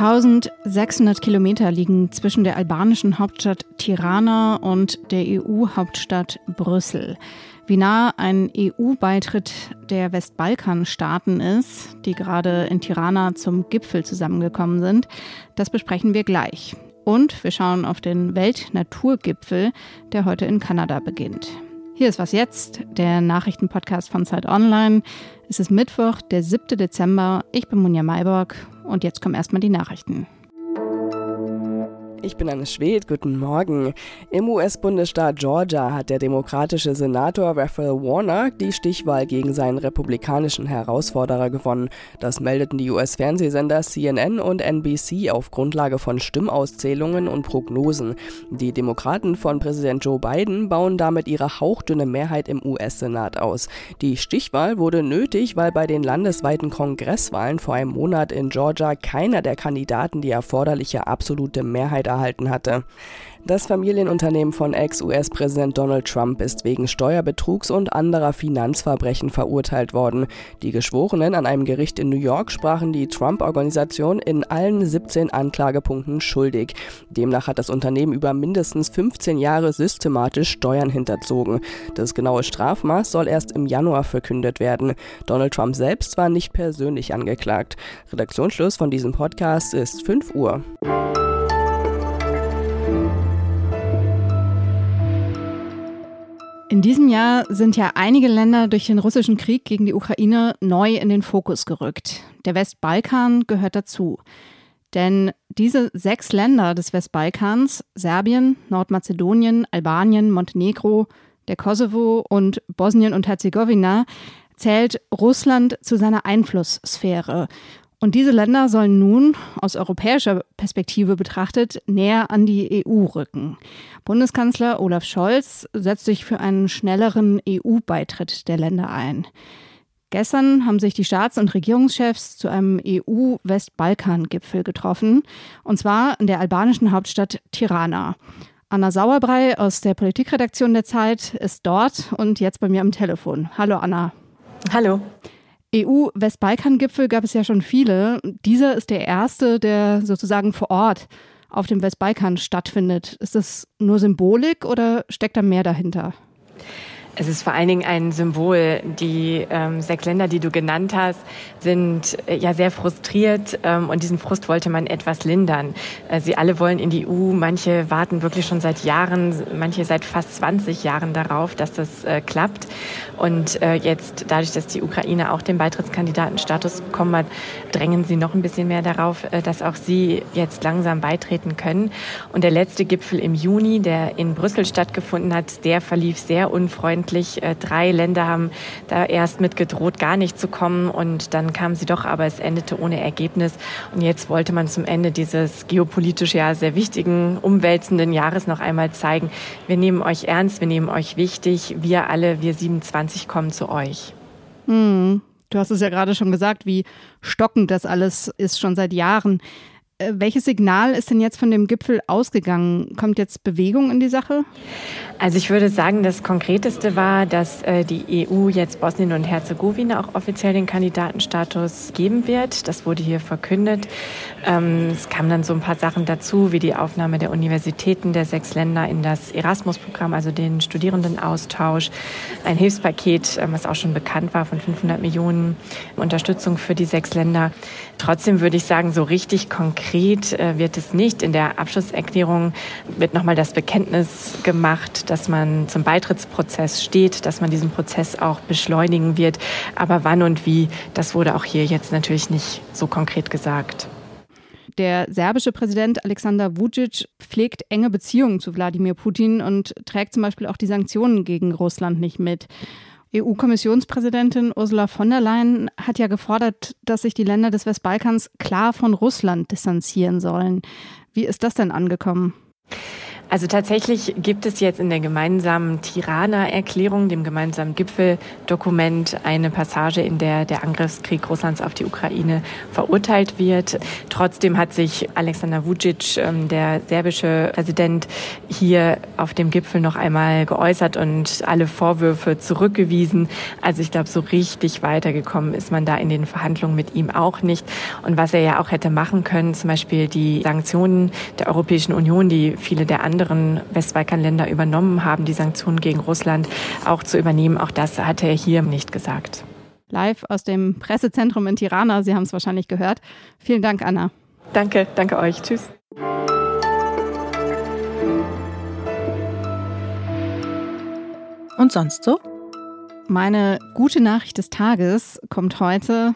1600 Kilometer liegen zwischen der albanischen Hauptstadt Tirana und der EU-Hauptstadt Brüssel. Wie nah ein EU-Beitritt der Westbalkanstaaten ist, die gerade in Tirana zum Gipfel zusammengekommen sind, das besprechen wir gleich. Und wir schauen auf den Weltnaturgipfel, der heute in Kanada beginnt. Hier ist was jetzt, der Nachrichtenpodcast von Zeit Online. Es ist Mittwoch, der 7. Dezember. Ich bin Munja Mayborg und jetzt kommen erstmal die Nachrichten. Ich bin Anne Schwed, guten Morgen. Im US-Bundesstaat Georgia hat der demokratische Senator Raphael Warnock die Stichwahl gegen seinen republikanischen Herausforderer gewonnen. Das meldeten die US-Fernsehsender CNN und NBC auf Grundlage von Stimmauszählungen und Prognosen. Die Demokraten von Präsident Joe Biden bauen damit ihre hauchdünne Mehrheit im US-Senat aus. Die Stichwahl wurde nötig, weil bei den landesweiten Kongresswahlen vor einem Monat in Georgia keiner der Kandidaten die erforderliche absolute Mehrheit erhalten hatte. Das Familienunternehmen von Ex-US-Präsident Donald Trump ist wegen Steuerbetrugs und anderer Finanzverbrechen verurteilt worden. Die Geschworenen an einem Gericht in New York sprachen die Trump-Organisation in allen 17 Anklagepunkten schuldig. Demnach hat das Unternehmen über mindestens 15 Jahre systematisch Steuern hinterzogen. Das genaue Strafmaß soll erst im Januar verkündet werden. Donald Trump selbst war nicht persönlich angeklagt. Redaktionsschluss von diesem Podcast ist 5 Uhr. In diesem Jahr sind ja einige Länder durch den russischen Krieg gegen die Ukraine neu in den Fokus gerückt. Der Westbalkan gehört dazu. Denn diese sechs Länder des Westbalkans, Serbien, Nordmazedonien, Albanien, Montenegro, der Kosovo und Bosnien und Herzegowina, zählt Russland zu seiner Einflusssphäre. Und diese Länder sollen nun aus europäischer Perspektive betrachtet näher an die EU rücken. Bundeskanzler Olaf Scholz setzt sich für einen schnelleren EU-Beitritt der Länder ein. Gestern haben sich die Staats- und Regierungschefs zu einem EU-Westbalkan-Gipfel getroffen, und zwar in der albanischen Hauptstadt Tirana. Anna Sauerbrei aus der Politikredaktion der Zeit ist dort und jetzt bei mir am Telefon. Hallo Anna. Hallo. EU-Westbalkan-Gipfel gab es ja schon viele. Dieser ist der erste, der sozusagen vor Ort auf dem Westbalkan stattfindet. Ist das nur Symbolik oder steckt da mehr dahinter? Es ist vor allen Dingen ein Symbol. Die ähm, sechs Länder, die du genannt hast, sind äh, ja sehr frustriert ähm, und diesen Frust wollte man etwas lindern. Äh, sie alle wollen in die EU. Manche warten wirklich schon seit Jahren, manche seit fast 20 Jahren darauf, dass das äh, klappt. Und äh, jetzt, dadurch, dass die Ukraine auch den Beitrittskandidatenstatus bekommen hat, drängen sie noch ein bisschen mehr darauf, äh, dass auch sie jetzt langsam beitreten können. Und der letzte Gipfel im Juni, der in Brüssel stattgefunden hat, der verlief sehr unfreundlich letztendlich äh, drei Länder haben da erst mit gedroht, gar nicht zu kommen. Und dann kamen sie doch, aber es endete ohne Ergebnis. Und jetzt wollte man zum Ende dieses geopolitisch ja sehr wichtigen, umwälzenden Jahres noch einmal zeigen, wir nehmen euch ernst, wir nehmen euch wichtig. Wir alle, wir 27 kommen zu euch. Hm. Du hast es ja gerade schon gesagt, wie stockend das alles ist schon seit Jahren. Äh, welches Signal ist denn jetzt von dem Gipfel ausgegangen? Kommt jetzt Bewegung in die Sache? Also ich würde sagen, das Konkreteste war, dass äh, die EU jetzt Bosnien und Herzegowina auch offiziell den Kandidatenstatus geben wird. Das wurde hier verkündet. Ähm, es kamen dann so ein paar Sachen dazu, wie die Aufnahme der Universitäten der sechs Länder in das Erasmus-Programm, also den Studierendenaustausch, ein Hilfspaket, äh, was auch schon bekannt war, von 500 Millionen Unterstützung für die sechs Länder. Trotzdem würde ich sagen, so richtig konkret äh, wird es nicht. In der Abschlusserklärung wird nochmal das Bekenntnis gemacht, dass man zum Beitrittsprozess steht, dass man diesen Prozess auch beschleunigen wird. Aber wann und wie, das wurde auch hier jetzt natürlich nicht so konkret gesagt. Der serbische Präsident Alexander Vucic pflegt enge Beziehungen zu Wladimir Putin und trägt zum Beispiel auch die Sanktionen gegen Russland nicht mit. EU-Kommissionspräsidentin Ursula von der Leyen hat ja gefordert, dass sich die Länder des Westbalkans klar von Russland distanzieren sollen. Wie ist das denn angekommen? Also tatsächlich gibt es jetzt in der gemeinsamen Tirana-Erklärung, dem gemeinsamen Gipfeldokument, eine Passage, in der der Angriffskrieg Russlands auf die Ukraine verurteilt wird. Trotzdem hat sich Alexander Vucic, ähm, der serbische Präsident, hier auf dem Gipfel noch einmal geäußert und alle Vorwürfe zurückgewiesen. Also ich glaube, so richtig weitergekommen ist man da in den Verhandlungen mit ihm auch nicht. Und was er ja auch hätte machen können, zum Beispiel die Sanktionen der Europäischen Union, die viele der anderen Westbalkanländer übernommen haben, die Sanktionen gegen Russland auch zu übernehmen, auch das hat er hier nicht gesagt. Live aus dem Pressezentrum in Tirana, Sie haben es wahrscheinlich gehört. Vielen Dank, Anna. Danke, danke euch. Tschüss. Und sonst so? Meine gute Nachricht des Tages kommt heute,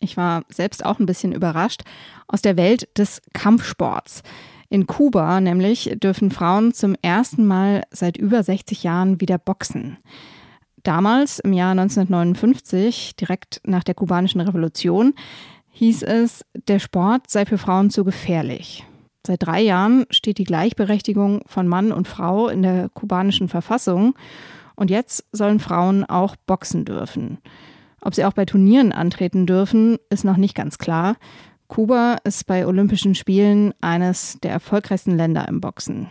ich war selbst auch ein bisschen überrascht, aus der Welt des Kampfsports. In Kuba nämlich dürfen Frauen zum ersten Mal seit über 60 Jahren wieder boxen. Damals, im Jahr 1959, direkt nach der kubanischen Revolution, hieß es, der Sport sei für Frauen zu gefährlich. Seit drei Jahren steht die Gleichberechtigung von Mann und Frau in der kubanischen Verfassung und jetzt sollen Frauen auch boxen dürfen. Ob sie auch bei Turnieren antreten dürfen, ist noch nicht ganz klar. Kuba ist bei Olympischen Spielen eines der erfolgreichsten Länder im Boxen.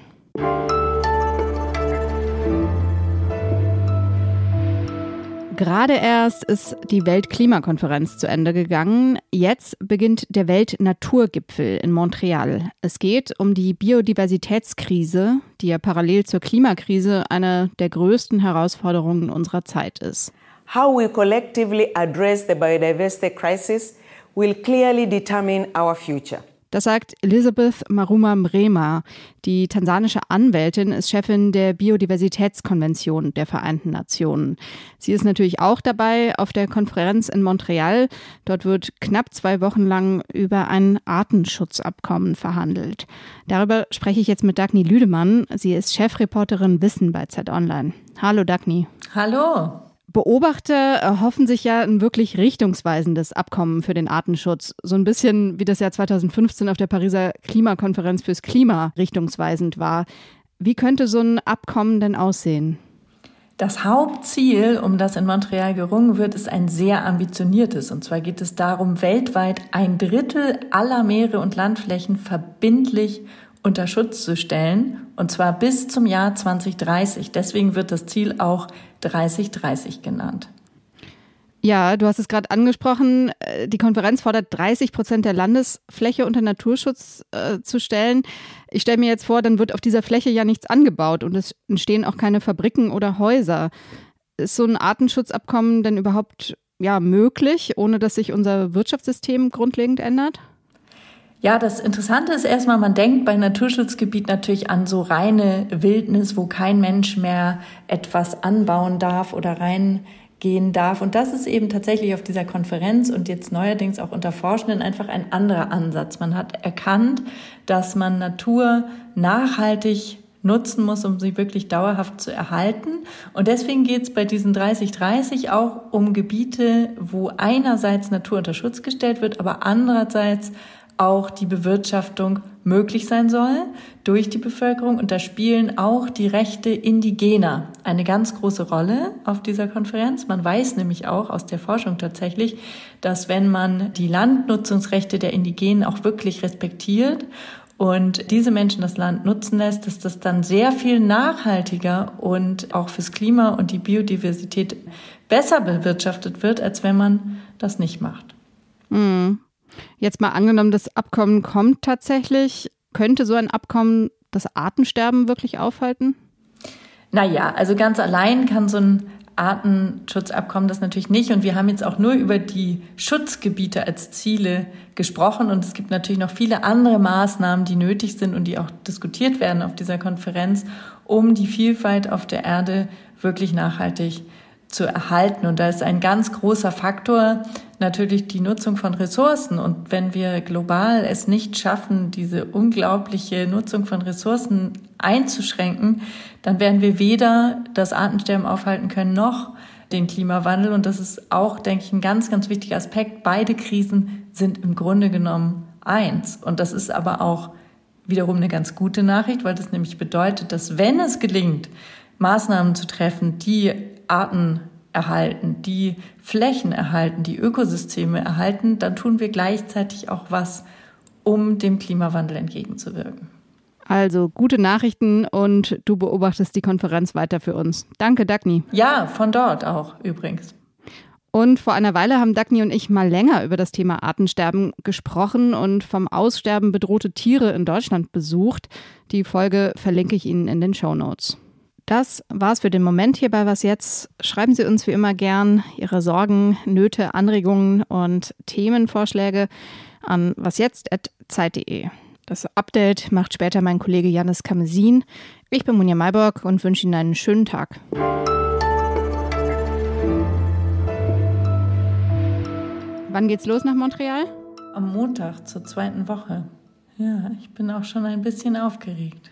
Gerade erst ist die Weltklimakonferenz zu Ende gegangen. Jetzt beginnt der Weltnaturgipfel in Montreal. Es geht um die Biodiversitätskrise, die ja parallel zur Klimakrise eine der größten Herausforderungen unserer Zeit ist. How we collectively address the biodiversity crisis will clearly determine our future. Das sagt Elizabeth Maruma Mrema. Die tansanische Anwältin ist Chefin der Biodiversitätskonvention der Vereinten Nationen. Sie ist natürlich auch dabei auf der Konferenz in Montreal. Dort wird knapp zwei Wochen lang über ein Artenschutzabkommen verhandelt. Darüber spreche ich jetzt mit Dagny Lüdemann. Sie ist Chefreporterin Wissen bei Z Online. Hallo Dagny. Hallo. Beobachter erhoffen sich ja ein wirklich richtungsweisendes Abkommen für den Artenschutz. So ein bisschen wie das Jahr 2015 auf der Pariser Klimakonferenz fürs Klima richtungsweisend war. Wie könnte so ein Abkommen denn aussehen? Das Hauptziel, um das in Montreal gerungen wird, ist ein sehr ambitioniertes. Und zwar geht es darum, weltweit ein Drittel aller Meere und Landflächen verbindlich unter Schutz zu stellen, und zwar bis zum Jahr 2030. Deswegen wird das Ziel auch 3030 genannt. Ja, du hast es gerade angesprochen. Äh, die Konferenz fordert 30 Prozent der Landesfläche unter Naturschutz äh, zu stellen. Ich stelle mir jetzt vor, dann wird auf dieser Fläche ja nichts angebaut und es entstehen auch keine Fabriken oder Häuser. Ist so ein Artenschutzabkommen denn überhaupt ja, möglich, ohne dass sich unser Wirtschaftssystem grundlegend ändert? Ja, das Interessante ist erstmal, man denkt bei Naturschutzgebiet natürlich an so reine Wildnis, wo kein Mensch mehr etwas anbauen darf oder reingehen darf. Und das ist eben tatsächlich auf dieser Konferenz und jetzt neuerdings auch unter Forschenden einfach ein anderer Ansatz. Man hat erkannt, dass man Natur nachhaltig nutzen muss, um sie wirklich dauerhaft zu erhalten. Und deswegen geht es bei diesen 30-30 auch um Gebiete, wo einerseits Natur unter Schutz gestellt wird, aber andererseits auch die Bewirtschaftung möglich sein soll durch die Bevölkerung. Und da spielen auch die Rechte Indigener eine ganz große Rolle auf dieser Konferenz. Man weiß nämlich auch aus der Forschung tatsächlich, dass wenn man die Landnutzungsrechte der Indigenen auch wirklich respektiert und diese Menschen das Land nutzen lässt, dass das dann sehr viel nachhaltiger und auch fürs Klima und die Biodiversität besser bewirtschaftet wird, als wenn man das nicht macht. Mhm. Jetzt mal angenommen, das Abkommen kommt tatsächlich. Könnte so ein Abkommen das Artensterben wirklich aufhalten? Naja, also ganz allein kann so ein Artenschutzabkommen das natürlich nicht. Und wir haben jetzt auch nur über die Schutzgebiete als Ziele gesprochen. Und es gibt natürlich noch viele andere Maßnahmen, die nötig sind und die auch diskutiert werden auf dieser Konferenz, um die Vielfalt auf der Erde wirklich nachhaltig zu erhalten. Und da ist ein ganz großer Faktor natürlich die Nutzung von Ressourcen. Und wenn wir global es nicht schaffen, diese unglaubliche Nutzung von Ressourcen einzuschränken, dann werden wir weder das Artensterben aufhalten können, noch den Klimawandel. Und das ist auch, denke ich, ein ganz, ganz wichtiger Aspekt. Beide Krisen sind im Grunde genommen eins. Und das ist aber auch wiederum eine ganz gute Nachricht, weil das nämlich bedeutet, dass wenn es gelingt, Maßnahmen zu treffen, die Arten erhalten, die Flächen erhalten, die Ökosysteme erhalten, dann tun wir gleichzeitig auch was, um dem Klimawandel entgegenzuwirken. Also gute Nachrichten und du beobachtest die Konferenz weiter für uns. Danke, Dagny. Ja, von dort auch übrigens. Und vor einer Weile haben Dagny und ich mal länger über das Thema Artensterben gesprochen und vom Aussterben bedrohte Tiere in Deutschland besucht. Die Folge verlinke ich Ihnen in den Show Notes. Das war's für den Moment hier bei Was Jetzt. Schreiben Sie uns wie immer gern Ihre Sorgen, Nöte, Anregungen und Themenvorschläge an wasjetzt.zeit.de. Das Update macht später mein Kollege Janis Kamesin. Ich bin Munja Mayborg und wünsche Ihnen einen schönen Tag. Wann geht's los nach Montreal? Am Montag zur zweiten Woche. Ja, ich bin auch schon ein bisschen aufgeregt.